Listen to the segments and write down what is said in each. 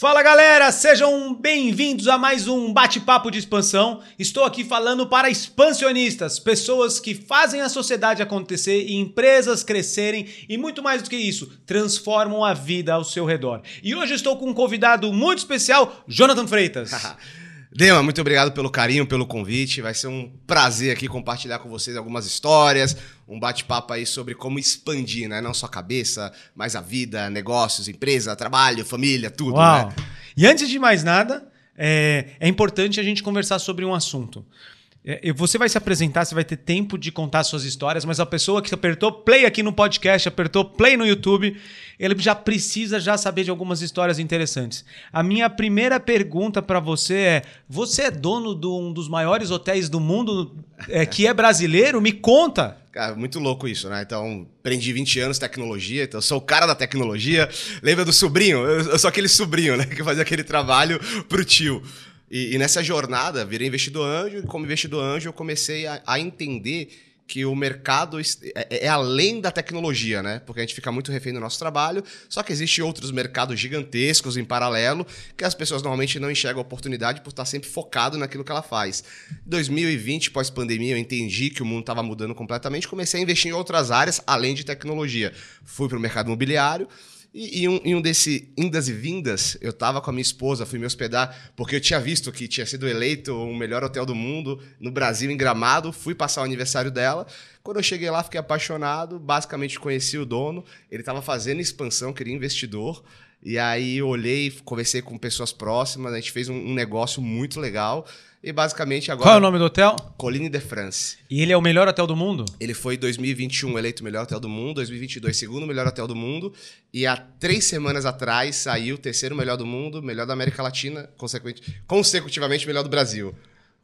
Fala galera, sejam bem-vindos a mais um bate-papo de expansão. Estou aqui falando para expansionistas, pessoas que fazem a sociedade acontecer e empresas crescerem e muito mais do que isso, transformam a vida ao seu redor. E hoje estou com um convidado muito especial, Jonathan Freitas. Dema, muito obrigado pelo carinho, pelo convite. Vai ser um prazer aqui compartilhar com vocês algumas histórias, um bate-papo aí sobre como expandir, né? Não só a cabeça, mas a vida, negócios, empresa, trabalho, família, tudo, Uau. né? E antes de mais nada, é, é importante a gente conversar sobre um assunto. É, Você vai se apresentar, você vai ter tempo de contar suas histórias, mas a pessoa que apertou play aqui no podcast, apertou play no YouTube, ele já precisa já saber de algumas histórias interessantes. A minha primeira pergunta para você é: você é dono de um dos maiores hotéis do mundo é, que é brasileiro? Me conta. Cara, muito louco isso, né? Então, aprendi 20 anos tecnologia, então sou o cara da tecnologia. Lembra do sobrinho? Eu, eu sou aquele sobrinho, né? Que fazia aquele trabalho pro tio. E, e nessa jornada, virei investidor anjo, e como investidor anjo, eu comecei a, a entender que o mercado es- é, é além da tecnologia, né? Porque a gente fica muito refém do nosso trabalho, só que existem outros mercados gigantescos em paralelo que as pessoas normalmente não enxergam a oportunidade por estar sempre focado naquilo que ela faz. Em 2020, pós-pandemia, eu entendi que o mundo estava mudando completamente, comecei a investir em outras áreas além de tecnologia. Fui para o mercado imobiliário, e em um, em um desse indas e vindas, eu tava com a minha esposa, fui me hospedar, porque eu tinha visto que tinha sido eleito o melhor hotel do mundo no Brasil, em Gramado. Fui passar o aniversário dela. Quando eu cheguei lá, fiquei apaixonado. Basicamente, conheci o dono. Ele estava fazendo expansão, queria investidor. E aí eu olhei, conversei com pessoas próximas, a gente fez um, um negócio muito legal. E basicamente agora. Qual é o nome do hotel? Colline de France. E ele é o melhor hotel do mundo? Ele foi em 2021 eleito o melhor hotel do mundo, 2022 segundo melhor hotel do mundo, e há três semanas atrás saiu o terceiro melhor do mundo, melhor da América Latina, consecutivamente melhor do Brasil.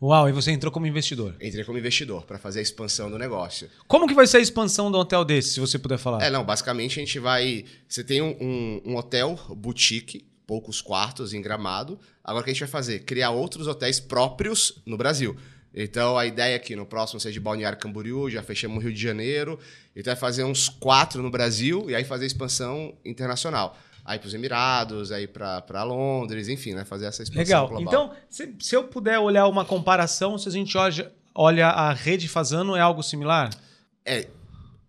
Uau, e você entrou como investidor. Entrei como investidor para fazer a expansão do negócio. Como que vai ser a expansão do hotel desse, se você puder falar? É, não, basicamente a gente vai. Você tem um, um- um hotel boutique, poucos quartos em gramado. Agora o que a gente vai fazer? Criar outros hotéis próprios no Brasil. Então a ideia é que no próximo seja de Balneário Camboriú, já fechamos o Rio de Janeiro. Então vai fazer uns quatro no Brasil e aí fazer a expansão internacional. Aí para os Emirados, aí para Londres, enfim, né? Fazer essa expansão Legal. global. Então, se, se eu puder olhar uma comparação, se a gente olha, olha a rede Fazano, é algo similar? É,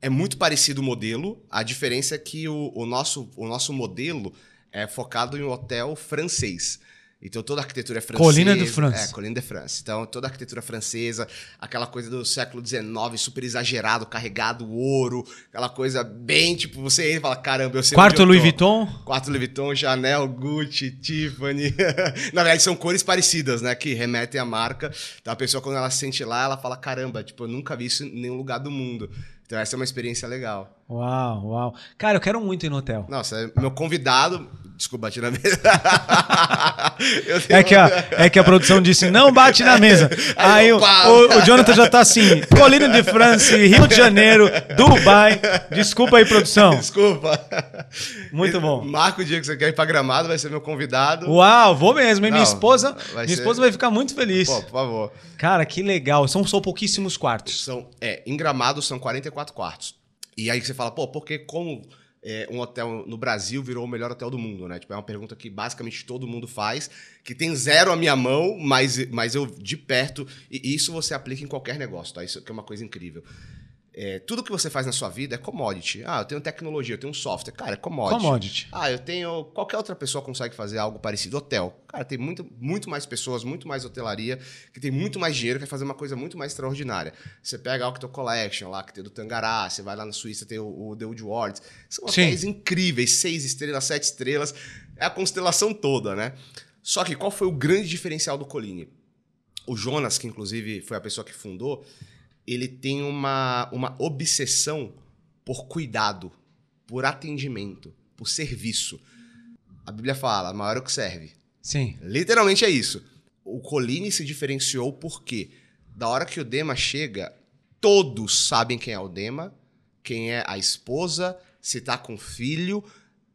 é muito parecido o modelo. A diferença é que o, o nosso, o nosso modelo é focado em um hotel francês. Então toda a arquitetura é francesa. Colline de France. É, Colline de France. Então toda a arquitetura francesa, aquela coisa do século XIX, super exagerado, carregado ouro, aquela coisa bem tipo, você entra e fala, caramba, eu sei Quarto Louis. Vuitton? Quarto Louis Vuitton, Chanel, Gucci, Tiffany. Na verdade, são cores parecidas, né? Que remetem à marca. Então a pessoa, quando ela se sente lá, ela fala: caramba, tipo, eu nunca vi isso em nenhum lugar do mundo. Então essa é uma experiência legal. Uau, uau. Cara, eu quero muito ir no hotel. Nossa, é meu convidado. Desculpa, bati na mesa. É que, a, é que a produção disse, não bate na mesa. Aí o, opa. o, o Jonathan já tá assim, Colina de France, Rio de Janeiro, Dubai. Desculpa aí, produção. Desculpa. Muito bom. Marca o dia que você quer ir pra Gramado, vai ser meu convidado. Uau, vou mesmo, hein? Minha esposa, vai minha ser- esposa vai ficar muito feliz. Pô, por favor. Cara, que legal. São só pouquíssimos quartos. São, é, em Gramado são 44 quartos. E aí você fala, pô, por que como é, um hotel no Brasil virou o melhor hotel do mundo, né? Tipo, é uma pergunta que basicamente todo mundo faz, que tem zero à minha mão, mas, mas eu de perto, e isso você aplica em qualquer negócio, tá? Isso que é uma coisa incrível. É, tudo que você faz na sua vida é commodity. Ah, eu tenho tecnologia, eu tenho um software. Cara, é commodity. Commodity. Ah, eu tenho. Qualquer outra pessoa consegue fazer algo parecido. Hotel. Cara, tem muito, muito mais pessoas, muito mais hotelaria, que tem muito mais dinheiro, que vai fazer uma coisa muito mais extraordinária. Você pega a Octo Collection lá, que tem do Tangará, você vai lá na Suíça, tem o, o The Woodwards. São Sim. hotéis incríveis, seis estrelas, sete estrelas. É a constelação toda, né? Só que qual foi o grande diferencial do Colline? O Jonas, que inclusive foi a pessoa que fundou, ele tem uma, uma obsessão por cuidado, por atendimento, por serviço. A Bíblia fala, maior é o que serve. Sim. Literalmente é isso. O Colline se diferenciou porque, da hora que o Dema chega, todos sabem quem é o Dema, quem é a esposa, se tá com filho,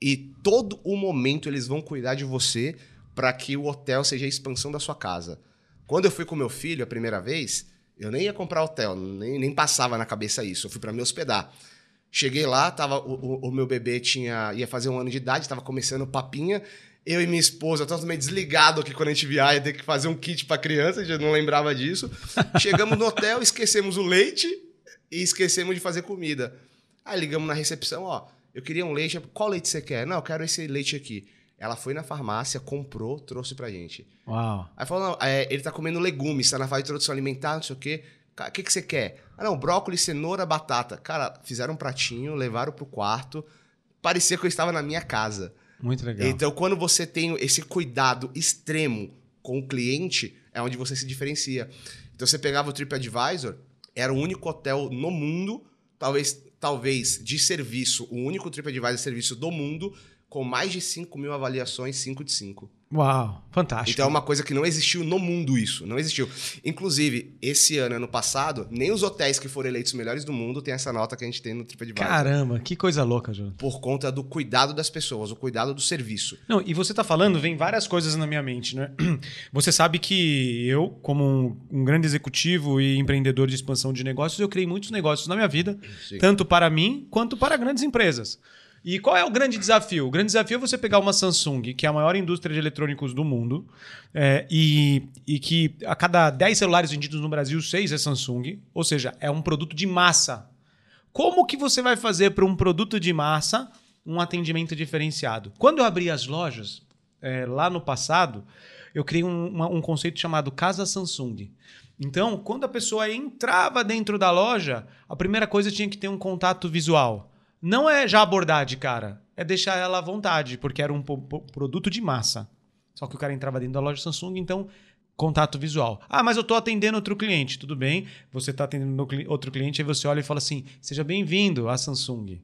e todo o momento eles vão cuidar de você para que o hotel seja a expansão da sua casa. Quando eu fui com meu filho a primeira vez, eu nem ia comprar hotel, nem, nem passava na cabeça isso. Eu fui para me hospedar. Cheguei lá, tava, o, o- meu bebê tinha ia fazer um ano de idade, estava começando papinha, Eu e minha esposa, totalmente desligado aqui quando a gente viaja, ter que fazer um kit pra criança, a gente não lembrava disso. Chegamos no hotel, esquecemos o leite e esquecemos de fazer comida. Aí ligamos na recepção, ó, eu queria um leite, qual leite você quer? Não, eu quero esse leite aqui. Ela foi na farmácia, comprou, trouxe pra gente. Uau. Aí falou, não, é, ele tá comendo legumes, tá na fase de introdução alimentar, não sei o quê. O que, que você quer? Ah, não, brócolis, cenoura, batata. Cara, fizeram um pratinho, levaram pro quarto. Parecia que eu estava na minha casa. Muito legal. Então, quando você tem esse cuidado extremo com o cliente, é onde você se diferencia. Então, você pegava o TripAdvisor, era o único hotel no mundo, talvez, talvez de serviço, o único TripAdvisor de serviço do mundo, com mais de 5 mil avaliações, 5 de 5. Uau, fantástico. Então é uma coisa que não existiu no mundo isso, não existiu. Inclusive, esse ano, ano passado, nem os hotéis que foram eleitos melhores do mundo têm essa nota que a gente tem no TripAdvisor. Caramba, que coisa louca, Jonathan. Por conta do cuidado das pessoas, o cuidado do serviço. Não, e você tá falando, vem várias coisas na minha mente, né? Você sabe que eu, como um, um grande executivo e empreendedor de expansão de negócios, eu criei muitos negócios na minha vida, Sim. tanto para mim quanto para grandes empresas. E qual é o grande desafio? O grande desafio é você pegar uma Samsung, que é a maior indústria de eletrônicos do mundo, é, e, e que a cada 10 celulares vendidos no Brasil, 6 é Samsung, ou seja, é um produto de massa. Como que você vai fazer para um produto de massa um atendimento diferenciado? Quando eu abri as lojas, é, lá no passado, eu criei um, uma- um conceito chamado Casa Samsung. Então, quando a pessoa entrava dentro da loja, a primeira coisa tinha que ter um contato visual. Não é já abordar de cara, é deixar ela à vontade, porque era um produto de massa. Só que o cara entrava dentro da loja Samsung, então contato visual. Ah, mas eu estou atendendo outro cliente. Tudo bem, você está atendendo outro cliente, aí você olha e fala assim: seja bem-vindo à Samsung.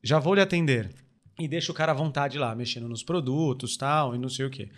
Já vou lhe atender. E deixa o cara à vontade lá, mexendo nos produtos tal, e não sei o quê.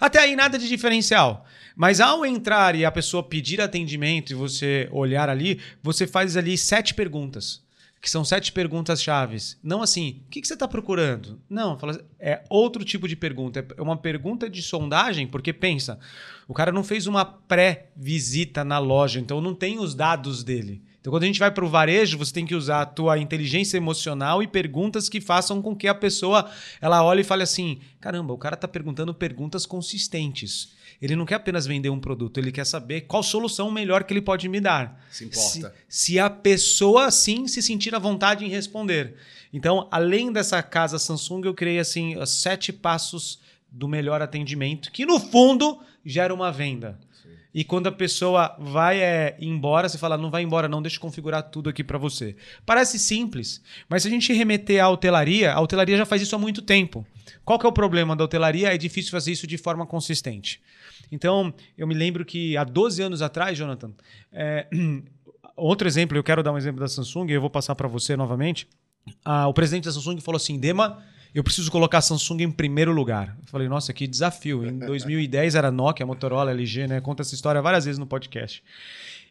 Até aí nada de diferencial. Mas ao entrar e a pessoa pedir atendimento e você olhar ali, você faz ali sete perguntas. Que são sete perguntas chaves. Não assim, o que, que você está procurando? Não, fala, é outro tipo de pergunta. É uma pergunta de sondagem, porque pensa, o cara não fez uma pré-visita na loja, então não tem os dados dele. Então, quando a gente vai para o varejo, você tem que usar a tua inteligência emocional e perguntas que façam com que a pessoa ela olhe e fale assim: caramba, o cara está perguntando perguntas consistentes. Ele não quer apenas vender um produto, ele quer saber qual solução melhor que ele pode me dar. Se importa. Se, se a pessoa sim se sentir à vontade em responder. Então, além dessa casa Samsung, eu criei assim sete passos do melhor atendimento, que no fundo gera uma venda. E quando a pessoa vai é, embora, você fala, não vai embora, não, deixa eu configurar tudo aqui para você. Parece simples, mas se a gente remeter à hotelaria, a hotelaria já faz isso há muito tempo. Qual que é o problema da hotelaria? É difícil fazer isso de forma consistente. Então, eu me lembro que há 12 anos atrás, Jonathan, é, outro exemplo, eu quero dar um exemplo da Samsung, eu vou passar para você novamente. Ah, o presidente da Samsung falou assim: Dema, eu preciso colocar a Samsung em primeiro lugar. Eu falei, nossa, que desafio. Em 2010 era Nokia, Motorola, LG, né? Conta essa história várias vezes no podcast.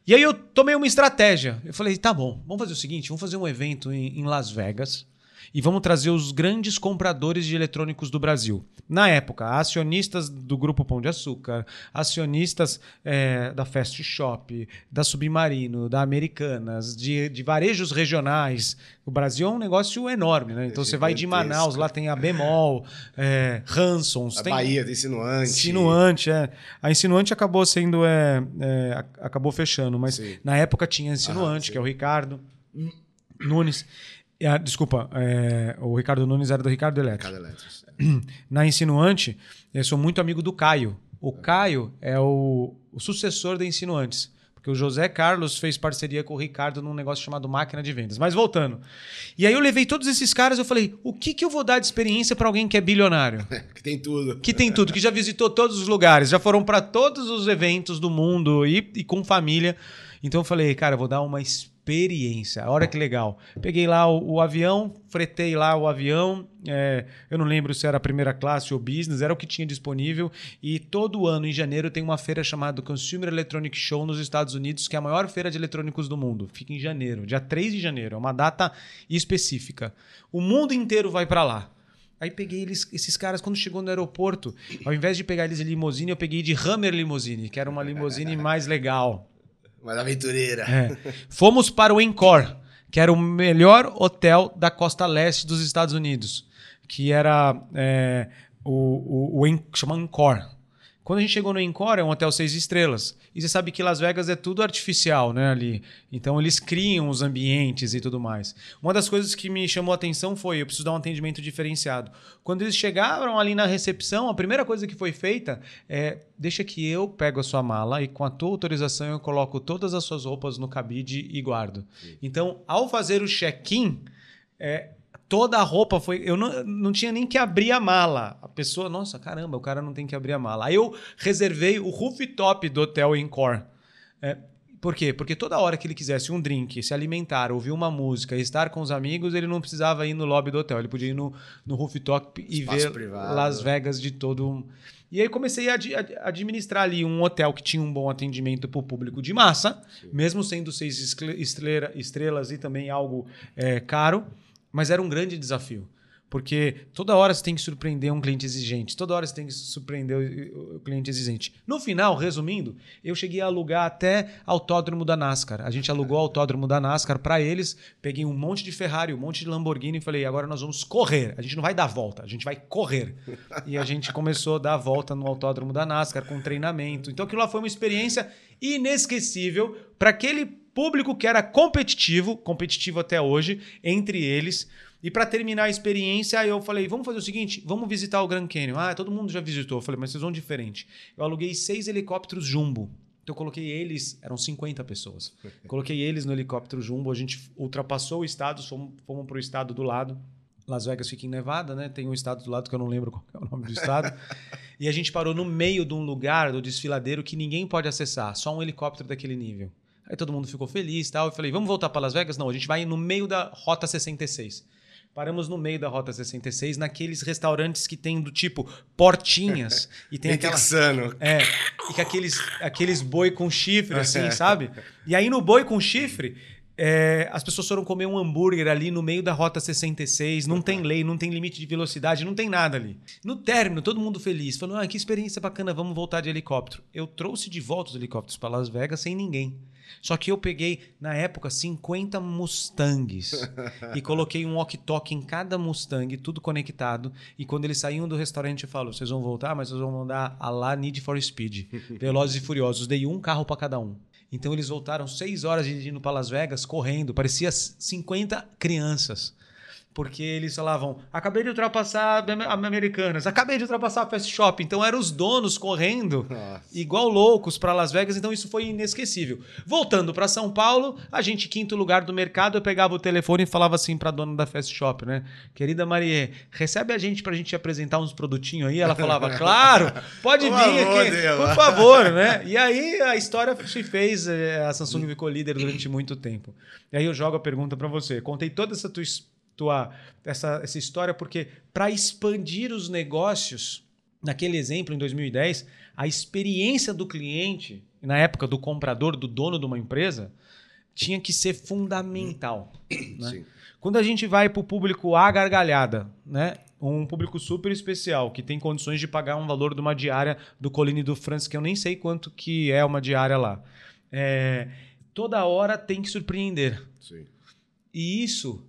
E aí eu tomei uma estratégia. Eu falei, tá bom, vamos fazer o seguinte: vamos fazer um evento em, em Las Vegas e vamos trazer os grandes compradores de eletrônicos do Brasil. Na época, acionistas do Grupo Pão de Açúcar, acionistas eh, da Fast Shop, da Submarino, da Americanas, de, de varejos regionais. O Brasil é um negócio enorme, né? Então você vai de. Manaus, lá tem a Bemol, eh, Hansons, A tem Bahia, tem insinuante. Insinuante, é. A Insinuante acabou sendo. É, é, ac- acabou fechando, mas Sim. na época tinha Insinuante, Ah, que é o Ricardo Nunes. A- desculpa, é, o Ricardo Nunes era do Ricardo Eletro. Cada Eletros. Na Insinuante, eu sou muito amigo do Caio. O Caio é o, o sucessor da Insinuantes. Porque o José Carlos fez parceria com o Ricardo num negócio chamado Máquina de Vendas. Mas voltando. E aí eu levei todos esses caras eu falei: o que, que eu vou dar de experiência para alguém que é bilionário? que tem tudo. Que tem tudo, que já visitou todos os lugares, já foram para todos os eventos do mundo e, e com família. Então eu falei, cara, eu vou dar uma experiência. Olha que legal. Peguei lá o, o avião, fretei lá o avião. é, eu não lembro se era primeira classe ou business, era o que tinha disponível. E todo ano, em janeiro, tem uma feira chamada Consumer Electronic Show nos Estados Unidos, que é a maior feira de eletrônicos do mundo. Fica em janeiro, dia 3 de janeiro. É uma data específica. O mundo inteiro vai para lá. Aí peguei eles, esses caras, quando chegou no aeroporto, ao invés de pegar eles de limusine, eu peguei de Hammer Limousine, que era uma limusine mais legal. Mas aventureira. É. Fomos para o Encore, que era o melhor hotel da costa leste dos Estados Unidos, que era é, o, o, o chama Encore. Quando a gente chegou no Encore, é um hotel seis estrelas. E você sabe que Las Vegas é tudo artificial, né, ali. Então eles criam os ambientes e tudo mais. Uma das coisas que me chamou a atenção foi, eu preciso dar um atendimento diferenciado. Quando eles chegaram ali na recepção, a primeira coisa que foi feita é, deixa que eu pego a sua mala e com a tua autorização eu coloco todas as suas roupas no cabide e guardo. Sim. Então, ao fazer o check-in, é, toda a roupa foi. Eu não, não tinha nem que abrir a mala. A pessoa, nossa, caramba, o cara não tem que abrir a mala. Aí eu reservei o rooftop do Hotel Encore. É, por quê? Porque toda hora que ele quisesse um drink, se alimentar, ouvir uma música, estar com os amigos, ele não precisava ir no lobby do hotel. Ele podia ir no, no rooftop e Espaço ver privado. Las Vegas de todo. E aí comecei a, a, administrar ali um hotel que tinha um bom atendimento para o público de massa, Sim. mesmo sendo seis estrelas e também algo é, caro. Mas era um grande desafio. Porque toda hora você tem que surpreender um cliente exigente, toda hora você tem que surpreender o, cliente exigente. No final, resumindo, eu cheguei a alugar até autódromo da NASCAR. A gente alugou o autódromo da NASCAR para eles, peguei um monte de Ferrari, um monte de Lamborghini e falei: agora nós vamos correr. A gente não vai dar volta, a gente vai correr. E a gente começou a dar a volta no autódromo da NASCAR com treinamento. Então aquilo lá foi uma experiência inesquecível para aquele público que era competitivo, competitivo até hoje, entre eles. E para terminar a experiência, eu falei: vamos fazer o seguinte, vamos visitar o Grand Canyon. Ah, todo mundo já visitou. Eu falei, mas vocês vão diferente. Eu aluguei seis helicópteros jumbo. Então eu coloquei eles, eram 50 pessoas. Coloquei eles no helicóptero jumbo, a gente ultrapassou o estado, fomos, fomos para o estado do lado. Las Vegas fica em Nevada, né? Tem um estado do lado que eu não lembro qual é o nome do estado. e a gente parou no meio de um lugar do desfiladeiro que ninguém pode acessar, só um helicóptero daquele nível. Aí todo mundo ficou feliz e tal. Eu falei, vamos voltar para Las Vegas? Não, a gente vai no meio da Rota 66. Paramos no meio da Rota 66, naqueles restaurantes que tem do tipo portinhas. e tem aquela. Texano. É. E aqueles, aqueles boi com chifre, assim, sabe? E aí no boi com chifre, é, as pessoas foram comer um hambúrguer ali no meio da Rota 66, não tem lei, não tem limite de velocidade, não tem nada ali. No término, todo mundo feliz, falou: ah, que experiência bacana, vamos voltar de helicóptero. Eu trouxe de volta os helicópteros para Las Vegas sem ninguém. Só que eu peguei, na época, 50 Mustangs e coloquei um walkie-talkie em cada Mustang, tudo conectado. E quando eles saíam do restaurante, eu falo: vocês vão voltar, mas vocês vão mandar a lá Need for Speed. Velozes e Furiosos. Dei um carro para cada um. Então eles voltaram seis horas dirigindo para Las Vegas, correndo. Parecia 50 crianças porque eles falavam: acabei de ultrapassar a Americanas, acabei de ultrapassar a Fast Shop. Então eram os donos correndo Nossa. igual loucos para Las Vegas, então isso foi inesquecível. Voltando para São Paulo, a gente, quinto lugar do mercado, eu pegava o telefone e falava assim para a dona da Fast Shop, né? Querida Marie, recebe a gente para a gente apresentar uns produtinhos aí? Ela falava: claro, pode vir aqui, por favor, né? E aí a história se fez, eh, a Samsung ficou líder durante muito tempo. E aí eu jogo a pergunta para você. Contei toda essa tua história tua essa, essa história, porque para expandir os negócios, naquele exemplo em 2010, a experiência do cliente, na época do comprador, do dono de uma empresa, tinha que ser fundamental. Né? Quando a gente vai para o público A gargalhada, né? um público super especial, que tem condições de pagar um valor de uma diária do Colline do France, que eu nem sei quanto que é uma diária lá. É, toda hora tem que surpreender. Sim. E isso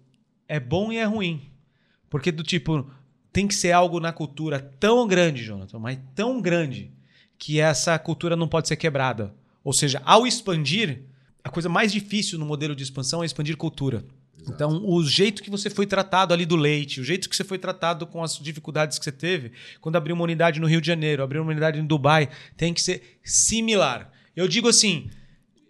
é bom e é ruim. Porque do tipo, tem que ser algo na cultura tão grande, Jonathan, mas tão grande, que essa cultura não pode ser quebrada. Ou seja, ao expandir, a coisa mais difícil no modelo de expansão é expandir cultura. Exato. Então, o jeito que você foi tratado ali do leite, o jeito que você foi tratado com as dificuldades que você teve, quando abriu uma unidade no Rio de Janeiro, abriu uma unidade em Dubai, tem que ser similar. Eu digo assim,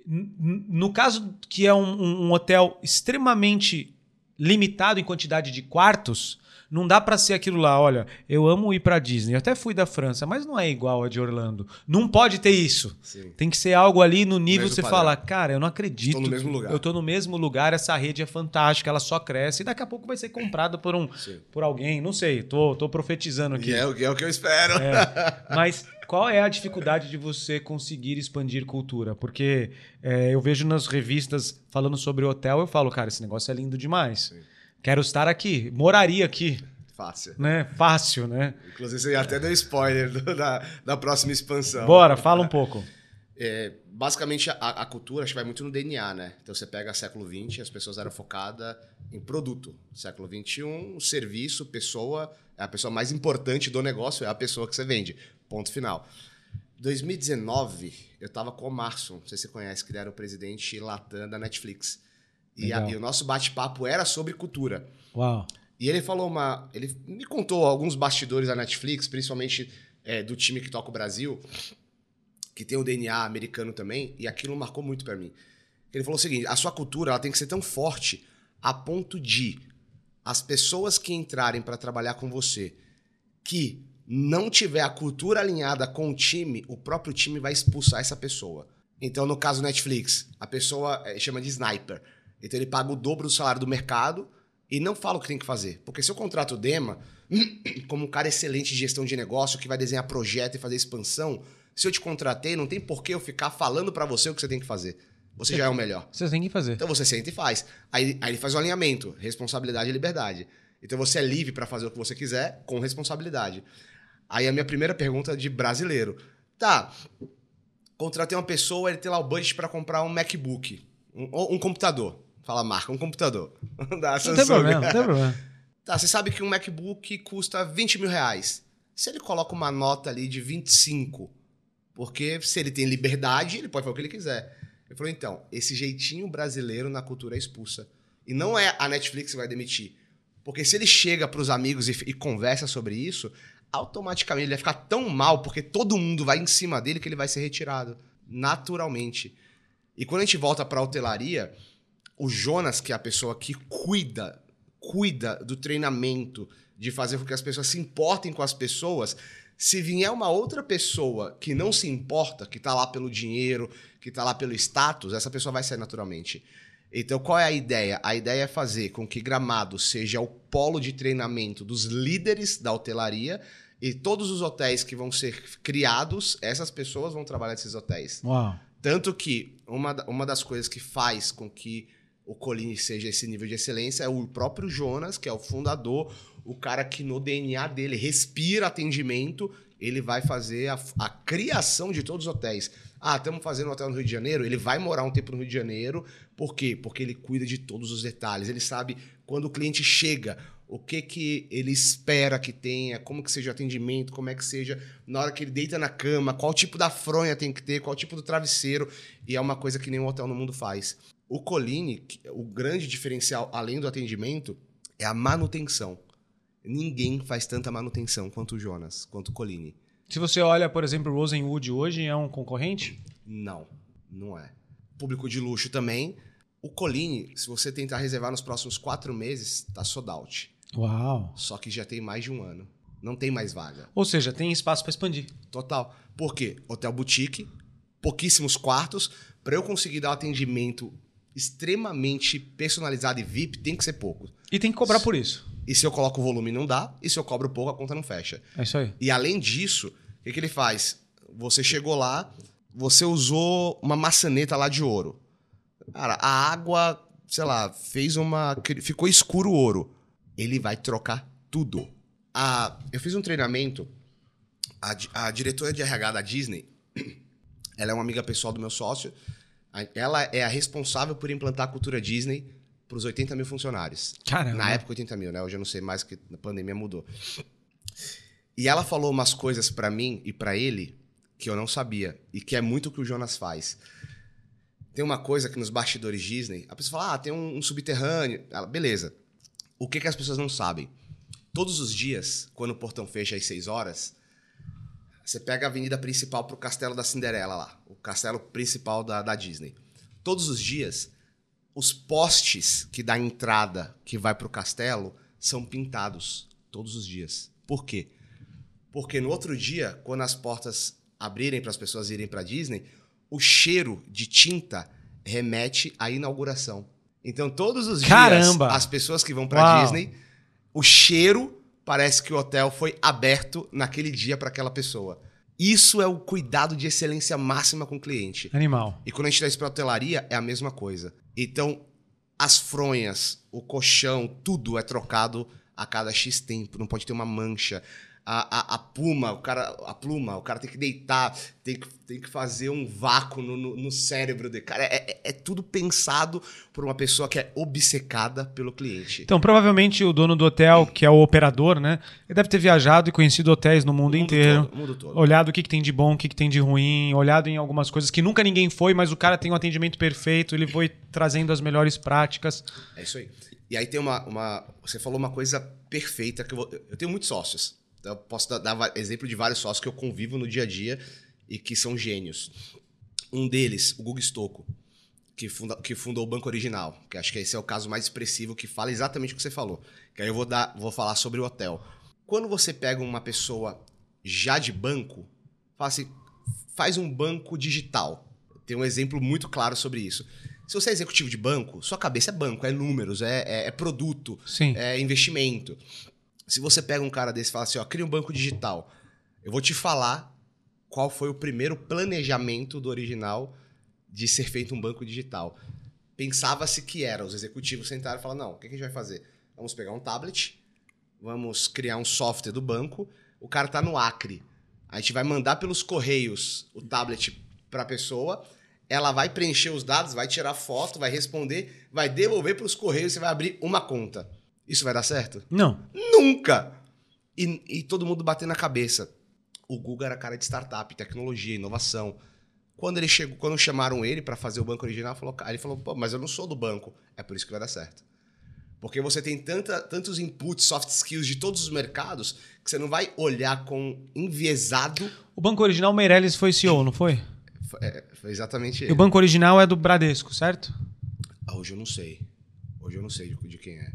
no caso que é um, um hotel extremamente limitado em quantidade de quartos, não dá para ser aquilo lá, olha, eu amo ir para Disney, eu até fui da França, mas não é igual a de Orlando. Não pode ter isso. Sim. Tem que ser algo ali no nível que você padrão. fala, cara, eu não acredito. Estou no mesmo lugar. Eu tô no mesmo lugar, essa rede é fantástica, ela só cresce e daqui a pouco vai ser comprada por um por alguém, não sei, tô, tô profetizando aqui. E é, o, é o que eu espero. É, mas qual é a dificuldade de você conseguir expandir cultura? Porque é, eu vejo nas revistas falando sobre hotel, eu falo, cara, esse negócio é lindo demais. Sim. Quero estar aqui, moraria aqui. Fácil. Né? Fácil, né? Inclusive, você até deu spoiler do, da, da próxima expansão. Bora, fala um pouco. É, basicamente, a, a, cultura acho que vai muito no DNA, né? Então, você pega século XX, as pessoas eram focadas em produto. Século XXI, serviço, pessoa, é a pessoa mais importante do negócio, é a pessoa que você vende. Ponto final. 2019, eu estava com o Marson, não sei se você conhece, que ele era o presidente Latam da Netflix. E, a, e o nosso bate-papo era sobre cultura. Uau. E ele falou uma. Ele me contou alguns bastidores da Netflix, principalmente é, do time que toca o Brasil, que tem o DNA americano também, e aquilo marcou muito para mim. Ele falou o seguinte: a sua cultura ela tem que ser tão forte a ponto de as pessoas que entrarem para trabalhar com você que não tiver a cultura alinhada com o time, o próprio time vai expulsar essa pessoa. Então, no caso Netflix, a pessoa é, chama de sniper. Então, ele paga o dobro do salário do mercado e não fala o que tem que fazer. Porque se eu contrato o Dema como um cara excelente de gestão de negócio, que vai desenhar projeto e fazer expansão, se eu te contratei, não tem por que eu ficar falando para você o que você tem que fazer. Você já é o melhor. Você tem que fazer. Então você senta e faz. Aí, aí ele faz o alinhamento, responsabilidade e liberdade. Então você é livre para fazer o que você quiser com responsabilidade. Aí a minha primeira pergunta de brasileiro. Tá, contratei uma pessoa, ele tem lá o budget para comprar um MacBook, um, um computador. Fala marca, um computador. da Samsung. Não tem problema, não tem problema. Tá, você sabe que um MacBook custa 20 mil reais. Se ele coloca uma nota ali de 25, porque se ele tem liberdade, ele pode fazer o que ele quiser. Ele falou, então, esse jeitinho brasileiro na cultura é expulsa. E não é a Netflix que vai demitir. Porque se ele chega para os amigos e, e, conversa sobre isso, automaticamente ele vai ficar tão mal, porque todo mundo vai em cima dele, que ele vai ser retirado. Naturalmente. E quando a gente volta para a hotelaria, o Jonas, que é a pessoa que cuida, cuida do treinamento, de fazer com que as pessoas se importem com as pessoas, se vier uma outra pessoa que não se importa, que está lá pelo dinheiro, que está lá pelo status, essa pessoa vai sair naturalmente. Então, qual é a ideia? A ideia é fazer com que Gramado seja o polo de treinamento dos líderes da hotelaria e todos os hotéis que vão ser criados, essas pessoas vão trabalhar nesses hotéis. Uau. Tanto que uma, uma das coisas que faz com que o Colini seja esse nível de excelência é o próprio Jonas, que é o fundador, o cara que no DNA dele respira atendimento, ele vai fazer a, a criação de todos os hotéis. Ah, estamos fazendo um hotel no Rio de Janeiro, ele vai morar um tempo no Rio de Janeiro, por quê? Porque ele cuida de todos os detalhes, ele sabe quando o cliente chega, o que que ele espera que tenha, como que seja o atendimento, como é que seja na hora que ele deita na cama, qual tipo da fronha tem que ter, qual tipo do travesseiro, e é uma coisa que nenhum hotel no mundo faz. O Colline, o grande diferencial, além do atendimento, é a manutenção. Ninguém faz tanta manutenção quanto o Jonas, quanto o Colline. Se você olha, por exemplo, o Rosenwood hoje, é um concorrente? Não, não é. Público de luxo também. O Colline, se você tentar reservar nos próximos quatro meses, tá sold out. Uau! Só que já tem mais de um ano. Não tem mais vaga. Ou seja, tem espaço para expandir. Total. Por quê? Hotel boutique, pouquíssimos quartos. Para eu conseguir dar um atendimento extremamente personalizado e VIP, tem que ser pouco. E tem que cobrar por isso. E se eu coloco o volume, não dá. E se eu cobro pouco, a conta não fecha. É isso aí. E além disso, o que, que ele faz? Você chegou lá, você usou uma maçaneta lá de ouro. Cara, a água, sei lá, fez uma. Ficou escuro o ouro. Ele vai trocar tudo. A, eu fiz um treinamento. A, a diretora de RH da Disney, ela é uma amiga pessoal do meu sócio. Ela é a responsável por implantar a cultura Disney para os 80 mil funcionários. Caramba. Na época, 80 mil, né? Hoje eu não sei mais, que a pandemia mudou. E ela falou umas coisas para mim e para ele que eu não sabia. E que é muito o que o Jonas faz. Tem uma coisa que nos bastidores Disney, a pessoa fala, ah, tem um, um subterrâneo. Ela, beleza. O que, que as pessoas não sabem? Todos os dias, quando o portão fecha às 6 horas, você pega a avenida principal pro Castelo da Cinderela lá. O castelo principal da, da Disney. Todos os dias, os postes que dá entrada, que vai para o castelo, são pintados todos os dias. Por quê? Porque no outro dia, quando as portas abrirem para as pessoas irem para Disney, o cheiro de tinta remete à inauguração. Então, todos os Caramba. dias, as pessoas que vão para Disney, o cheiro parece que o hotel foi aberto naquele dia para aquela pessoa. Isso é o cuidado de excelência máxima com o cliente. Animal. E quando a gente traz para hotelaria, é a mesma coisa. Então, as fronhas, o colchão, tudo é trocado a cada X tempo. Não pode ter uma mancha. A, a, a pluma, o cara, a pluma, o cara tem que deitar, tem que, tem que fazer um vácuo no, no, no cérebro dele. Cara, é, é, é tudo pensado por uma pessoa que é obcecada pelo cliente. Então, provavelmente o dono do hotel, que é o operador, né? Ele deve ter viajado e conhecido hotéis no mundo, mundo inteiro. todo, mundo todo. Olhado o que, que tem de bom, o que, que tem de ruim, olhado em algumas coisas que nunca ninguém foi, mas o cara tem um atendimento perfeito, ele foi trazendo as melhores práticas. É isso aí. E aí tem uma, uma. Você falou uma coisa perfeita que eu, vou- eu tenho muitos sócios. Eu posso dar, dar exemplo de vários sócios que eu convivo no dia a dia e que são gênios. Um deles, o Gugu Stocco, que, funda, que fundou o Banco Original, que acho que esse é o caso mais expressivo que fala exatamente o que você falou. Que aí eu vou, dar, vou falar sobre o hotel. Quando você pega uma pessoa já de banco, fala assim, faz um banco digital. Tem um exemplo muito claro sobre isso. Se você é executivo de banco, sua cabeça é banco, é números, é, é- é produto, Sim. é investimento. Se você pega um cara desse e fala assim, ó, cria um banco digital, eu vou te falar qual foi o primeiro planejamento do original de ser feito um banco digital. Pensava-se que era, os executivos sentaram e falaram, não, o que a gente vai fazer? Vamos pegar um tablet, vamos criar um software do banco, o cara tá no Acre, a gente vai mandar pelos correios o tablet para a pessoa, ela vai preencher os dados, vai tirar foto, vai responder, vai devolver para os correios e você vai abrir uma conta. Isso vai dar certo? Não. Nunca! E, e todo mundo batendo na cabeça. O Google era cara de startup, tecnologia, inovação. Quando ele chegou, quando chamaram ele para fazer o banco original, falou, ele falou: "Pô, mas eu não sou do banco". É por isso que vai dar certo. Porque você tem tanta, tantos inputs, soft skills de todos os mercados que você não vai olhar com enviesado. O banco original, Meirelles foi CEO, não foi? Foi, é, foi exatamente E ele. o banco original é do Bradesco, certo? Ah, hoje eu não sei. Hoje eu não sei de, de quem é.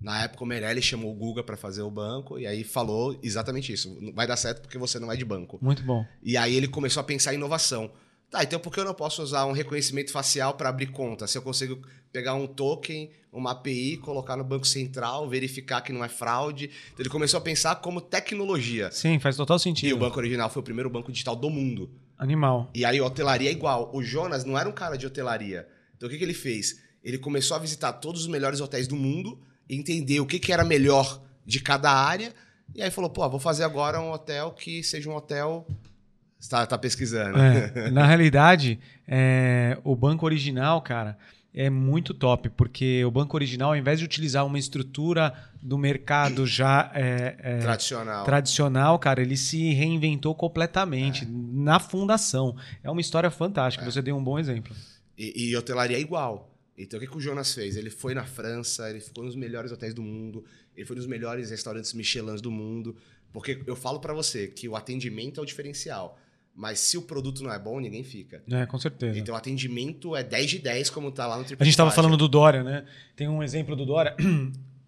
Na época o Meirelles chamou o Guga para fazer o banco e aí falou exatamente isso. Vai dar certo porque você não é de banco. Muito bom. E aí ele começou a pensar em inovação. Tá, então por que eu não posso usar um reconhecimento facial para abrir conta? Se eu consigo pegar um token, uma API, colocar no Banco Central, verificar que não é fraude. Então ele começou a pensar como tecnologia. Sim, faz total E sentido. o Banco Original foi o primeiro banco digital do mundo. Animal. E aí hotelaria é igual. O Jonas não era um cara de hotelaria. Então o que, que ele fez? Ele começou a visitar todos os melhores hotéis do mundo, entender o que, que era melhor de cada área, e aí falou, pô, vou fazer agora um hotel que seja um hotel... Você tá, pesquisando. É, na realidade, é, o banco original, cara, é muito top, porque o banco original, ao invés de utilizar uma estrutura do mercado já é, é, Tradicional. tradicional, cara, ele se reinventou completamente na fundação. É uma história fantástica. Você deu um bom exemplo. E, e hotelaria é igual. Então o que, que o Jonas fez? Ele foi na França, ele ficou nos melhores hotéis do mundo, ele foi nos melhores restaurantes Michelin do mundo. Porque eu falo pra você que o atendimento é o diferencial. Mas se o produto não é bom, ninguém fica. É, com certeza. Então o atendimento é 10 de 10, como tá lá no A gente estava TripAdvisor. falando do Dória, né? Tem um exemplo do Dória.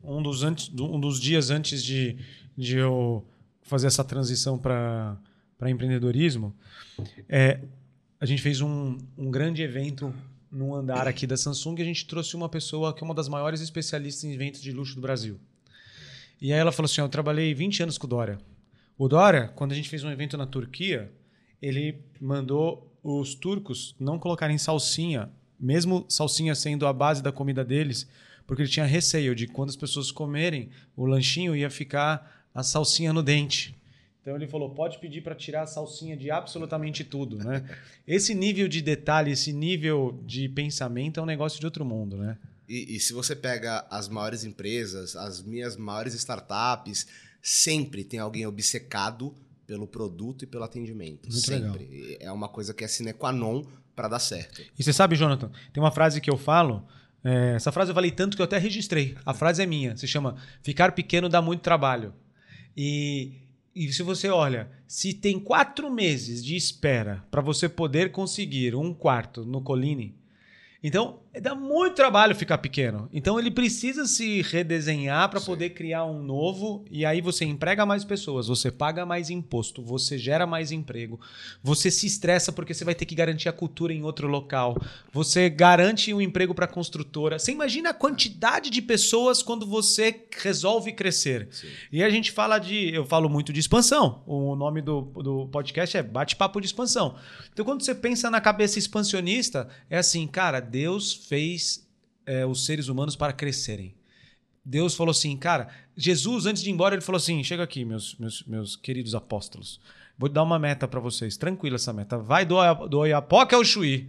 Um dos, antes, um dos dias antes de, de eu fazer essa transição para empreendedorismo, é, a gente fez um, um grande evento num andar aqui da Samsung a gente trouxe uma pessoa que é uma das maiores especialistas em eventos de luxo do Brasil. E aí ela falou assim: Eu trabalhei 20 anos com o Dória. O Dória, quando a gente fez um evento na Turquia, ele mandou os turcos não colocarem salsinha, mesmo salsinha sendo a base da comida deles, porque ele tinha receio de quando as pessoas comerem o lanchinho ia ficar a salsinha no dente. Então ele falou: pode pedir para tirar a salsinha de absolutamente tudo, né? Esse nível de detalhe, esse nível de pensamento é um negócio de outro mundo, né? E, e se você pega as maiores empresas, as minhas maiores startups, sempre tem alguém obcecado pelo produto e pelo atendimento. Muito sempre. E É uma coisa que é sine qua non para dar certo. E você sabe, Jonathan, tem uma frase que eu falo. é, essa frase eu falei tanto que eu até registrei. A frase é minha. Se chama Ficar pequeno dá muito trabalho. E, e se você olha, se tem quatro meses de espera para você poder conseguir um quarto no Colline, então dá muito trabalho ficar pequeno. Então ele precisa se redesenhar para poder criar um novo. E aí você emprega mais pessoas, você paga mais imposto, você gera mais emprego, você se estressa porque você vai ter que garantir a cultura em outro local, você garante um emprego para construtora. Você imagina a quantidade de pessoas quando você resolve crescer. Sim. E a gente fala de. Eu falo muito de expansão. O nome do, do podcast é Bate-Papo de Expansão. Então, quando você pensa na cabeça expansionista, é assim, cara, Deus fez é, os seres humanos para crescerem. Deus falou assim, cara, Jesus, antes de ir embora, ele falou assim: chega aqui, meus, meus, meus queridos apóstolos. Vou dar uma meta para vocês, tranquila essa meta. Vai do, do Oiapoque ao Chuí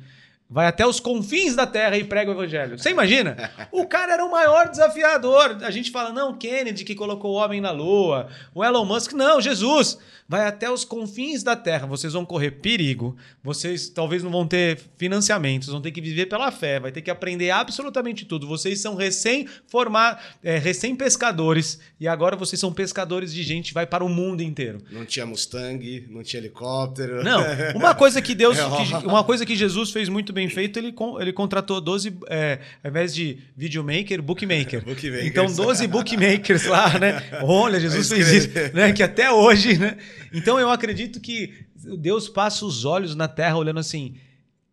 vai até os confins da terra e prega o evangelho. Você imagina? O cara era o maior desafiador. A gente fala, não, Kennedy que colocou o homem na lua, o Elon Musk, não, Jesus vai até os confins da terra. Vocês vão correr perigo, vocês talvez não vão ter financiamentos, vão ter que viver pela fé, vai ter que aprender absolutamente tudo. Vocês são recém-formados, é, recém-pescadores, e agora vocês são pescadores de gente, vai para o mundo inteiro. Não tinha Mustang, não tinha helicóptero. Não, uma coisa que Deus, que, uma coisa que Jesus fez muito bem feito, ele, ele contratou 12, é, ao invés de videomaker, bookmaker. bookmaker. Então 12 bookmakers lá, né? Olha, Jesus fez isso, né? Que até hoje, né? Então eu acredito que Deus passa os olhos na terra olhando assim: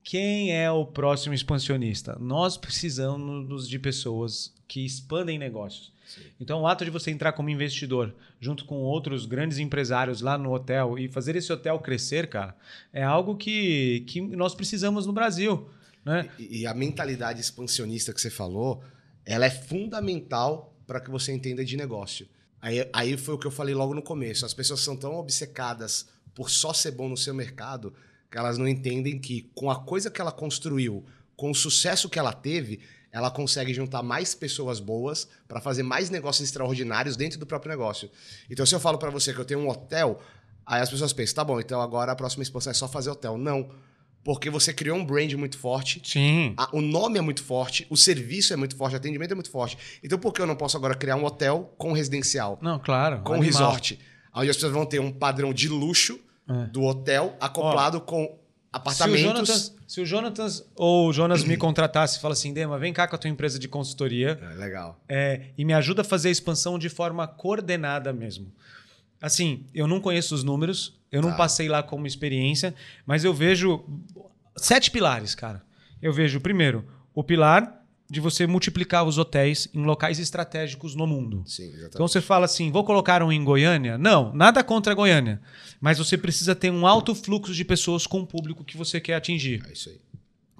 quem é o próximo expansionista? Nós precisamos de pessoas que expandem negócios. Sim. Então, o ato de você entrar como investidor junto com outros grandes empresários lá no hotel e fazer esse hotel crescer, cara, é algo que, que nós precisamos no Brasil. Né? E, e a mentalidade expansionista que você falou, ela é fundamental para que você entenda de negócio. Aí, aí foi o que eu falei logo no começo. As pessoas são tão obcecadas por só ser bom no seu mercado que elas não entendem que com a coisa que ela construiu, com o sucesso que ela teve, ela consegue juntar mais pessoas boas para fazer mais negócios extraordinários dentro do próprio negócio. Então, se eu falo para você que eu tenho um hotel, aí as pessoas pensam, tá bom, então agora a próxima expansão é só fazer hotel. Não. Porque você criou um brand muito forte. Sim. A, o nome é muito forte, o serviço é muito forte, o atendimento é muito forte. Então, por que eu não posso agora criar um hotel com residencial? Não, claro. Com animal. resort. Onde as pessoas vão ter um padrão de luxo é. do hotel acoplado Ó, com apartamentos. Se o, Jonathan, se o Jonathan ou o Jonas me contratasse e fala assim, Dema, vem cá com a tua empresa de consultoria. É, legal. É, e me ajuda a fazer a expansão de forma coordenada mesmo. Assim, eu não conheço os números, eu não tá. passei lá como experiência, mas eu vejo sete pilares, cara. Eu vejo, primeiro, o pilar de você multiplicar os hotéis em locais estratégicos no mundo. Sim, exatamente. Então você fala assim, vou colocar um em Goiânia? Não, nada contra a Goiânia. Mas você precisa ter um alto fluxo de pessoas com o público que você quer atingir. É isso aí.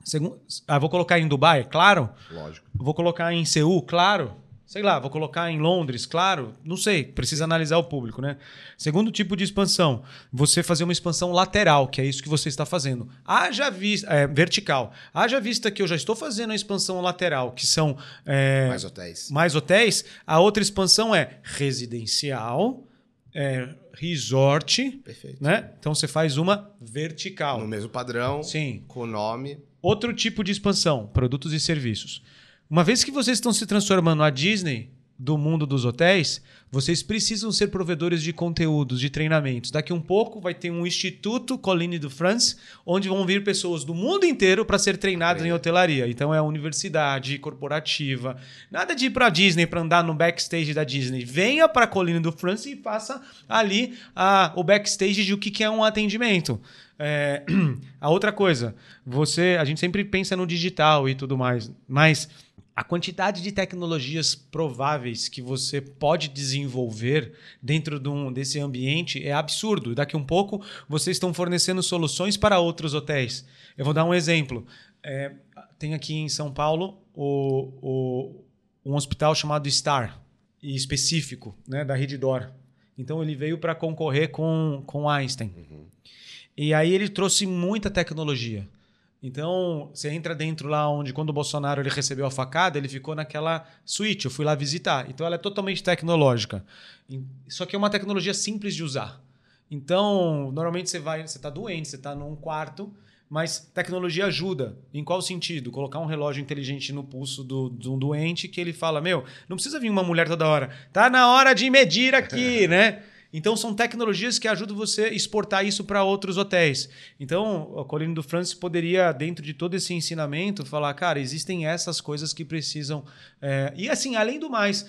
Segundo, ah, vou colocar em Dubai? Claro. Lógico. Vou colocar em Seul? Claro. Sei lá, vou colocar em Londres, claro, não sei, precisa analisar o público, né? Segundo tipo de expansão, você fazer uma expansão lateral, que é isso que você está fazendo. Haja vista, é, vertical. Haja vista que eu já estou fazendo a expansão lateral, que são é, mais hotéis. Mais hotéis. A outra expansão é residencial, é, resort, Perfeito. né? Então você faz uma vertical. No mesmo padrão, Sim. com nome. Outro tipo de expansão, produtos e serviços. Uma vez que vocês estão se transformando a Disney do mundo dos hotéis, vocês precisam ser provedores de conteúdos, de treinamentos. Daqui um pouco vai ter um Instituto Colline do France, onde vão vir pessoas do mundo inteiro para ser treinadas é. em hotelaria. Então é universidade corporativa. Nada de ir para Disney para andar no backstage da Disney. Venha para Colline do France e faça ali a, o backstage de o que, que é um atendimento. É, a outra coisa, você, a gente sempre pensa no digital e tudo mais, mas a quantidade de tecnologias prováveis que você pode desenvolver dentro de um, desse ambiente é absurdo. Daqui um pouco vocês estão fornecendo soluções para outros hotéis. Eu vou dar um exemplo. É, tem aqui em São Paulo o, o, um hospital chamado Star, específico, né, da Rede Dor. Então ele veio para concorrer com, com Einstein. Uhum. E aí ele trouxe muita tecnologia. Então, você entra dentro lá onde, quando o Bolsonaro ele recebeu a facada, ele ficou naquela suíte. Eu fui lá visitar. Então, ela é totalmente tecnológica. Só que é uma tecnologia simples de usar. Então, normalmente você vai, você está doente, você está num quarto, mas tecnologia ajuda. Em qual sentido? Colocar um relógio inteligente no pulso do, de um doente que ele fala: Meu, não precisa vir uma mulher toda hora. Tá na hora de medir aqui, né? Então são tecnologias que ajudam você a exportar isso para outros hotéis. Então, a Colina do France poderia, dentro de todo esse ensinamento, falar, cara, existem essas coisas que precisam. É... E assim, além do mais,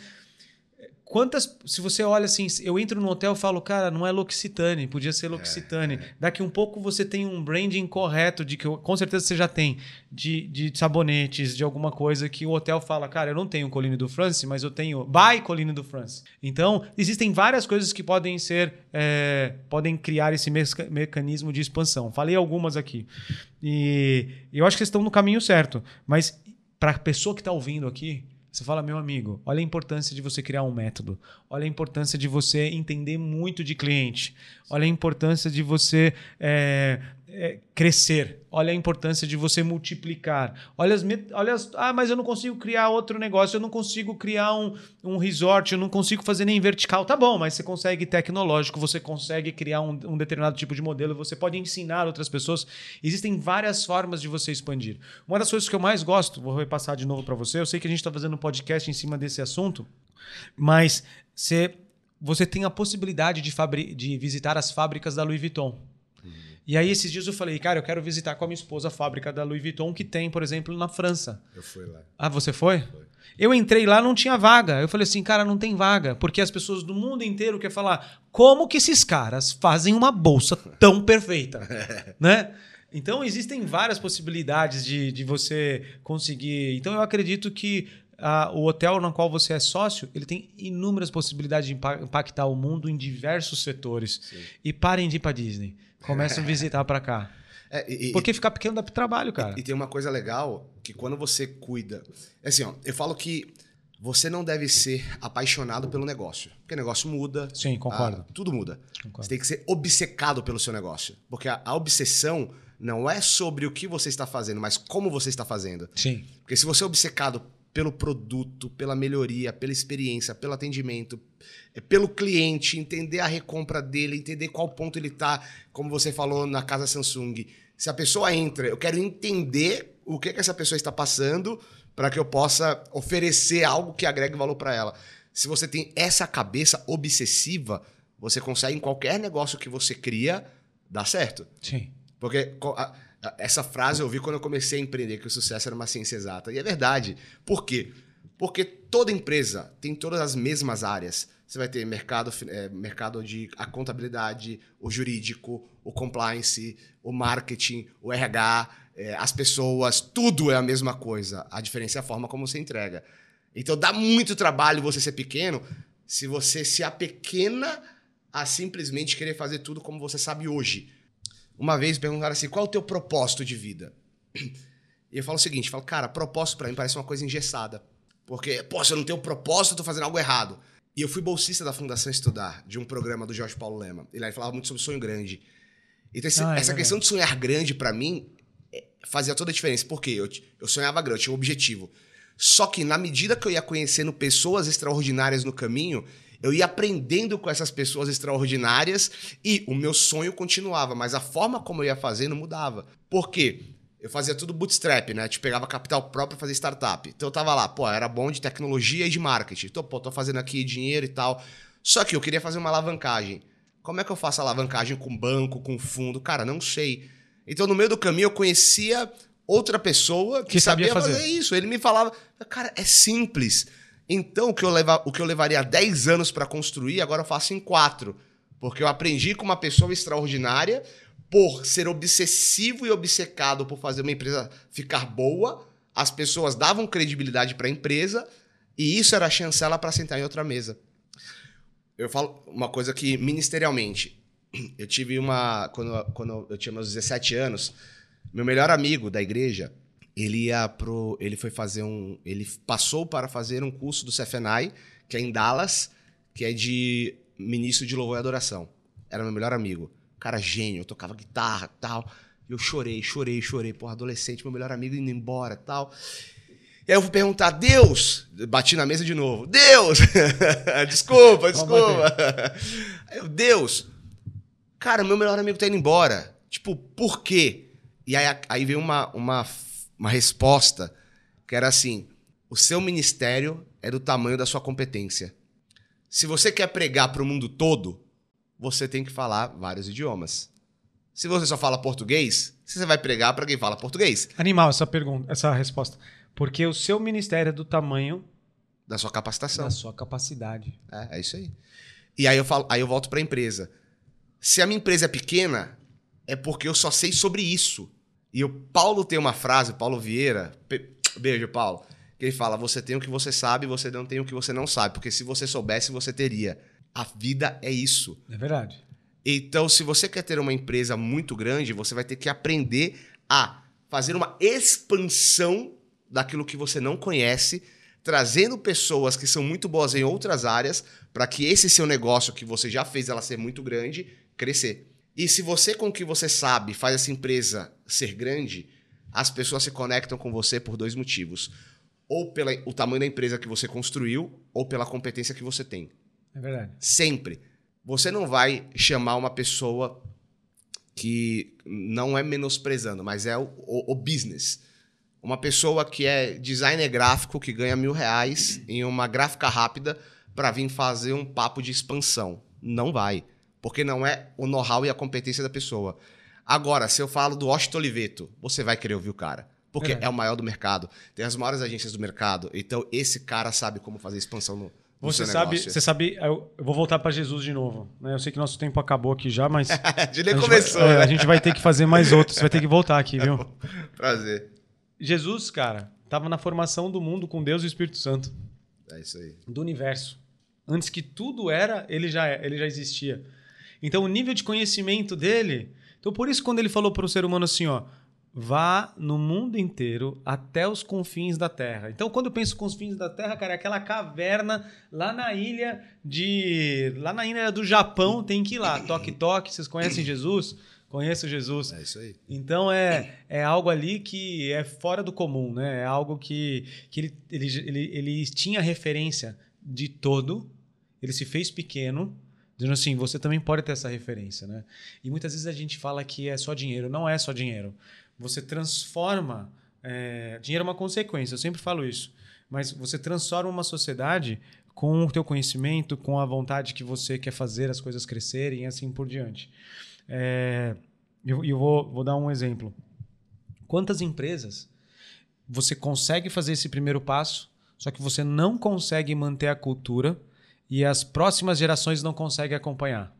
Quantas. Se você olha assim, eu entro no hotel e falo, cara, não é L'Occitane, podia ser L'Occitane. É, é. Daqui um pouco você tem um branding correto, de que com certeza você já tem, de, de sabonetes, de alguma coisa que o hotel fala, cara, eu não tenho Colline do France, mas eu tenho By Colline do France. Então, existem várias coisas que podem ser. É, podem criar esse mecanismo de expansão. Falei algumas aqui. E eu acho que estão no caminho certo. Mas para a pessoa que está ouvindo aqui, Você fala, meu amigo, olha a importância de você criar um método. Olha a importância de você entender muito de cliente. Olha a importância de você é, é, crescer. Olha a importância de você multiplicar. Olha as, olha as. Ah, mas eu não consigo criar outro negócio, eu não consigo criar um, um resort, eu não consigo fazer nem vertical. Tá bom, mas você consegue tecnológico, você consegue criar um, um determinado tipo de modelo, você pode ensinar outras pessoas. Existem várias formas de você expandir. Uma das coisas que eu mais gosto, vou repassar de novo para você, eu sei que a gente está fazendo um podcast em cima desse assunto, mas você, você tem a possibilidade de, de visitar as fábricas da Louis Vuitton. E aí, esses dias eu falei, cara, eu quero visitar com a minha esposa a fábrica da Louis Vuitton, que tem, por exemplo, na França. Eu fui lá. Ah, você foi? Foi. Eu entrei lá, não tinha vaga. Eu falei assim, cara, não tem vaga. Porque as pessoas do mundo inteiro querem falar como que esses caras fazem uma bolsa tão perfeita, né? Então, existem várias possibilidades de, de você conseguir. Então, eu acredito que ah, o hotel no qual você é sócio, ele tem inúmeras possibilidades de impactar o mundo em diversos setores. Sim. E parem de ir para Disney. Começam a visitar para cá. É, e, Porque ficar pequeno dá trabalho, cara. E, e, tem uma coisa legal que quando você cuida. É assim, ó, eu falo que você não deve ser apaixonado pelo negócio. Porque o negócio muda. Sim, concordo. A, tudo muda. Concordo. Você tem que ser obcecado pelo seu negócio. Porque a, a obsessão não é sobre o que você está fazendo, mas como você está fazendo. Sim. Porque se você é obcecado pelo produto, pela melhoria, pela experiência, pelo atendimento, é, pelo cliente, entender a recompra dele, entender qual ponto ele está, como você falou na casa Samsung. Se a pessoa entra, eu quero entender o que, que essa pessoa está passando para que eu possa oferecer algo que agregue valor para ela. Se você tem essa cabeça obsessiva, você consegue em qualquer negócio que você cria dar certo. Sim. Porque essa frase eu ouvi quando eu comecei a empreender, que o sucesso era uma ciência exata. E é verdade. Por quê? Porque toda empresa tem todas as mesmas áreas. Você vai ter mercado, é, mercado de a contabilidade, o jurídico, o compliance, o marketing, o RH, é, as pessoas, tudo é a mesma coisa. A diferença é a forma como você entrega. Então dá muito trabalho você ser pequeno se você se apequena a simplesmente querer fazer tudo como você sabe hoje. Uma vez perguntaram assim: qual é o teu propósito de vida? E eu falo o seguinte: eu falo, cara, propósito para mim parece uma coisa engessada. Porque, pô, se eu não tenho propósito, eu tô fazendo algo errado. E eu fui bolsista da Fundação Estudar, de um programa do Jorge Paulo Lema. Ele falava muito sobre sonho grande. Então, esse, ah, é essa questão de sonhar grande, para mim, é, fazia toda a diferença. Porque eu, eu sonhava grande, eu tinha um objetivo. Só que, na medida que eu ia conhecendo pessoas extraordinárias no caminho, eu ia aprendendo com essas pessoas extraordinárias e o meu sonho continuava, mas a forma como eu ia fazendo mudava. Por quê? Eu fazia tudo bootstrap, né? Tipo, pegava capital próprio para fazer startup. Então eu tava lá, pô, era bom de tecnologia e de marketing. Então, pô, tô fazendo aqui dinheiro e tal. Só que eu queria fazer uma alavancagem. Como é que eu faço alavancagem com banco, com fundo? Cara, não sei. Então, no meio do caminho, eu conhecia outra pessoa que, que sabia, sabia fazer. fazer. isso. Ele me falava, cara, é simples. Então, o que eu, leva, o que eu levaria 10 anos para construir, agora eu faço em 4. Porque eu aprendi com uma pessoa extraordinária, por ser obsessivo e obcecado por fazer uma empresa ficar boa, as pessoas davam credibilidade para a empresa e isso era a chancela para sentar em outra mesa. Eu falo uma coisa que, ministerialmente, eu tive uma. Quando, quando eu tinha meus 17 anos, meu melhor amigo da igreja, ele ia pro. Ele foi fazer um. Ele passou para fazer um curso do CFNI, que é em Dallas, que é de ministro de louvor e adoração. Era meu melhor amigo. Cara gênio, eu tocava guitarra tal. E eu chorei, chorei, chorei. Porra, adolescente, meu melhor amigo indo embora tal. E aí eu vou perguntar, Deus! Bati na mesa de novo. Deus! desculpa, desculpa. Aí eu, Deus! Cara, meu melhor amigo tá indo embora. Tipo, por quê? E aí, aí veio uma, uma uma resposta que era assim: o seu ministério é do tamanho da sua competência. Se você quer pregar para o mundo todo, você tem que falar vários idiomas. Se você só fala português, você vai pregar para quem fala português. Animal essa pergunta, essa resposta. Porque o seu ministério é do tamanho da sua capacitação, da sua capacidade. É, é isso aí. E aí eu falo, aí eu volto para a empresa. Se a minha empresa é pequena, é porque eu só sei sobre isso. E o Paulo tem uma frase, Paulo Vieira, beijo, Paulo, que ele fala: Você tem o que você sabe, você não tem o que você não sabe, porque se você soubesse, você teria. A vida é isso. É verdade. Então, se você quer ter uma empresa muito grande, você vai ter que aprender a fazer uma expansão daquilo que você não conhece, trazendo pessoas que são muito boas em outras áreas para que esse seu negócio que você já fez ela ser muito grande crescer. E se você com o que você sabe faz essa empresa ser grande, as pessoas se conectam com você por dois motivos. Ou pelo tamanho da empresa que você construiu, ou pela competência que você tem. É verdade. Sempre. Você não vai chamar uma pessoa que não é menosprezando, mas é o, o, o business. Uma pessoa que é designer gráfico, que ganha mil reais em uma gráfica rápida para vir fazer um papo de expansão. Não vai. Porque não é o know-how e a competência da pessoa. Agora, se eu falo do Washington Oliveto, você vai querer ouvir o cara. Porque é. é o maior do mercado. Tem as maiores agências do mercado. Então, esse cara sabe como fazer expansão no, você sabe, você sabe, eu, vou voltar para Jesus de novo. Né? Eu sei que nosso tempo acabou aqui já, mas. de nem começou. Vai, é, a gente vai ter que fazer mais outros. Você vai ter que voltar aqui, viu? Prazer. Jesus, cara, estava na formação do mundo com Deus e o Espírito Santo. É isso aí. Do universo. Antes que tudo era, ele já, ele já existia. Então, o nível de conhecimento dele. Então, por isso, quando ele falou para o ser humano assim, ó, vá no mundo inteiro até os confins da Terra. Então, quando eu penso confins da Terra, cara, é aquela caverna lá na ilha de. lá na ilha do Japão, tem que ir lá. Toque, toque. Vocês conhecem Jesus? Conheço Jesus. É isso aí. Então é, é algo ali que é fora do comum, né? É algo que, que ele, ele, ele, ele tinha referência de todo, ele se fez pequeno, dizendo assim, você também pode ter essa referência, né? E muitas vezes a gente fala que é só dinheiro. Não é só dinheiro. Você transforma. É, dinheiro é uma consequência, eu sempre falo isso. Mas você transforma uma sociedade com o teu conhecimento, com a vontade que você quer fazer as coisas crescerem e assim por diante. É, eu, eu vou, vou dar um exemplo. Quantas empresas você consegue fazer esse primeiro passo, só que você não consegue manter a cultura e as próximas gerações não conseguem acompanhar?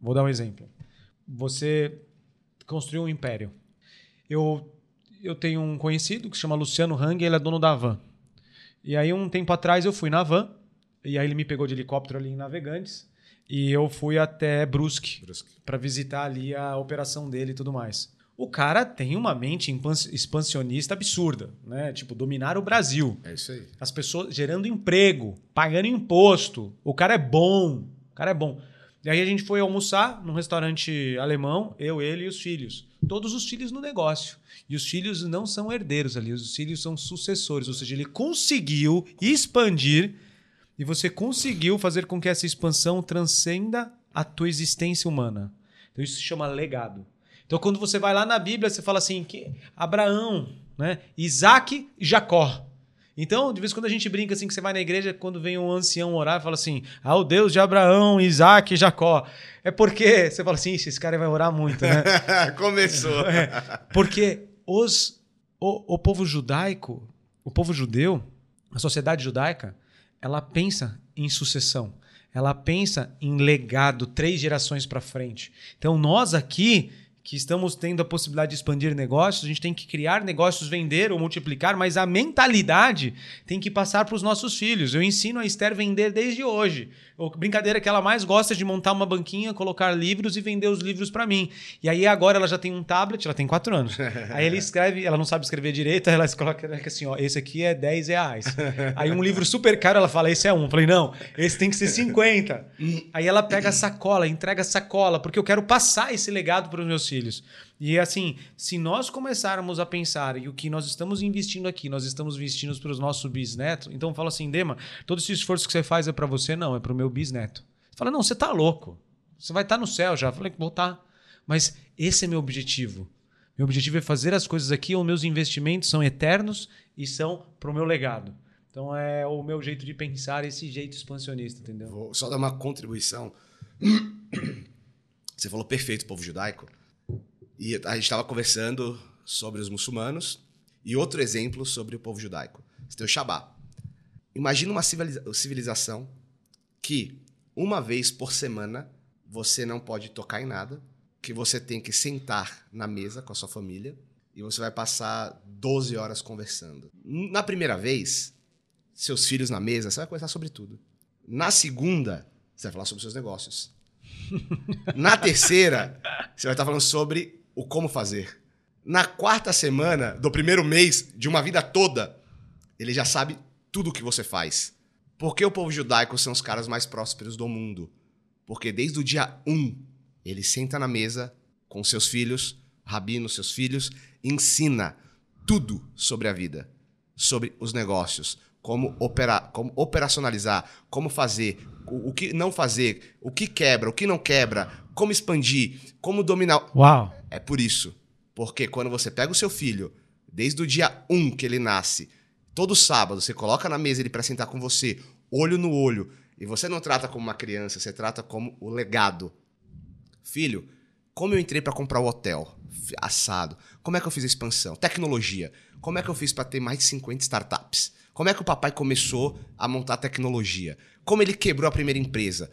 Vou dar um exemplo. Você construiu um império. Eu, eu tenho um conhecido que se chama Luciano Hang, ele é dono da Van. E aí, um tempo atrás, eu fui na Van, e aí ele me pegou de helicóptero ali em Navegantes, e eu fui até Brusque, Brusque. para visitar ali a operação dele e tudo mais. O cara tem uma mente expansionista absurda, né? Tipo, dominar o Brasil. É isso aí. As pessoas gerando emprego, pagando imposto. O cara é bom. O cara é bom. E aí a gente foi almoçar num restaurante alemão, eu, ele e os filhos. Todos os filhos no negócio. E os filhos não são herdeiros ali, os filhos são sucessores. Ou seja, ele conseguiu expandir e você conseguiu fazer com que essa expansão transcenda a tua existência humana. Então isso se chama legado. Então quando você vai lá na Bíblia, você fala assim, que Abraão, né? Isaac e Jacó. Então, de vez em quando a gente brinca assim que você vai na igreja, quando vem um ancião orar, fala assim: "Ah, o Deus de Abraão, Isaac e Jacó". É porque você fala assim, esse cara vai orar muito, né? Começou. É, porque os o, o povo judaico, o povo judeu, a sociedade judaica, ela pensa em sucessão, ela pensa em legado, três gerações para frente. Então nós aqui que estamos tendo a possibilidade de expandir negócios, a gente tem que criar negócios, vender ou multiplicar, mas a mentalidade tem que passar para os nossos filhos. Eu ensino a Esther vender desde hoje. A brincadeira que ela mais gosta de montar uma banquinha, colocar livros e vender os livros para mim. E aí agora ela já tem um tablet, ela tem quatro anos. Aí ele escreve, ela não sabe escrever direito, ela coloca assim, ó, esse aqui é 10 reais. Aí um livro super caro, ela fala, esse é um. Eu falei, não, esse tem que ser 50. Aí ela pega a sacola, entrega a sacola, porque eu quero passar esse legado para os meus filhos. E assim, se nós começarmos a pensar e o que nós estamos investindo aqui, nós estamos investindo para os nossos bisnetos, então fala assim, Dema, todo esse esforço que você faz é para você? Não, é para o meu bisneto. Fala, não, você tá louco. Você vai estar tá no céu já. Falei, vou estar. Tá. Mas esse é meu objetivo. Meu objetivo é fazer as coisas aqui, os meus investimentos são eternos e são para o meu legado. Então é o meu jeito de pensar, esse jeito expansionista, entendeu? Vou só dar uma contribuição. Você falou perfeito, povo judaico. E a gente estava conversando sobre os muçulmanos e outro exemplo sobre o povo judaico. Você tem o Shabá. Imagina uma civilização que uma vez por semana você não pode tocar em nada, que você tem que sentar na mesa com a sua família e você vai passar 12 horas conversando. Na primeira vez, seus filhos na mesa, você vai conversar sobre tudo. Na segunda, você vai falar sobre seus negócios. Na terceira, você vai estar falando sobre o como fazer. Na quarta semana do primeiro mês de uma vida toda, ele já sabe tudo que você faz. Por que o povo judaico são os caras mais prósperos do mundo? Porque desde o dia 1, um, ele senta na mesa com seus filhos, rabino, seus filhos, ensina tudo sobre a vida, sobre os negócios, como, operar, como operacionalizar, como fazer, o, o, que não fazer, o que quebra, o que não quebra, como expandir, como dominar. Uau! É por isso. Porque quando você pega o seu filho, desde o dia 1 um que ele nasce, todo sábado você coloca na mesa ele para sentar com você, olho no olho, e você não trata como uma criança, você trata como o legado. Filho, como eu entrei para comprar o hotel? Assado. Como é que eu fiz a expansão? Tecnologia. Como é que eu fiz para ter mais de 50 startups? Como é que o papai começou a montar tecnologia? Como ele quebrou a primeira empresa?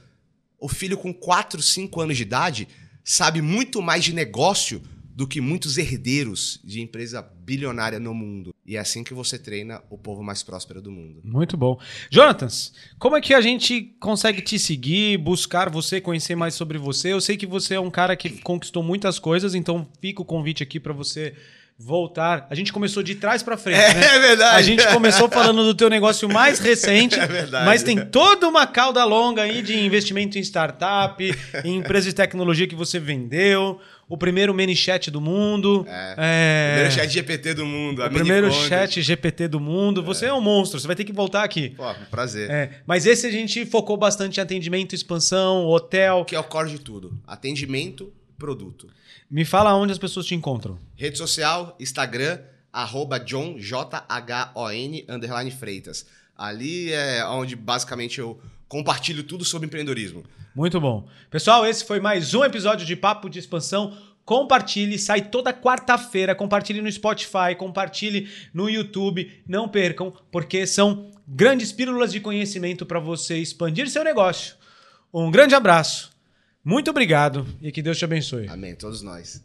O filho com 4, 5 anos de idade sabe muito mais de negócio do que muitos herdeiros de empresa bilionária no mundo. E é assim que você treina o povo mais próspero do mundo. Muito bom. Jonatas, como é que a gente consegue te seguir, buscar você, conhecer mais sobre você? Eu sei que você é um cara que conquistou muitas coisas, então fica o convite aqui para você voltar. A gente começou de trás para frente. É, né? é, verdade. A gente começou falando do teu negócio mais recente, é verdade. mas tem toda uma cauda longa aí de investimento em startup, em empresas de tecnologia que você vendeu, o primeiro chat do mundo. É. é... O primeiro chat GPT do mundo. O primeiro chat GPT do mundo. Você é um monstro, você vai ter que voltar aqui. Pô, prazer. É, mas esse a gente focou bastante em atendimento, expansão, hotel. Que é o core de tudo. Atendimento, produto. Me fala onde as pessoas te encontram. Rede social, Instagram, arroba John, J-H-O-N, underline Freitas. Ali é onde basicamente eu compartilho tudo sobre empreendedorismo. Muito bom. Pessoal, esse foi mais um episódio de Papo de Expansão. Compartilhe, sai toda quarta-feira. Compartilhe no Spotify, compartilhe no YouTube. Não percam, porque são grandes pílulas de conhecimento para você expandir seu negócio. Um grande abraço, muito obrigado e que Deus te abençoe. Amém, todos nós.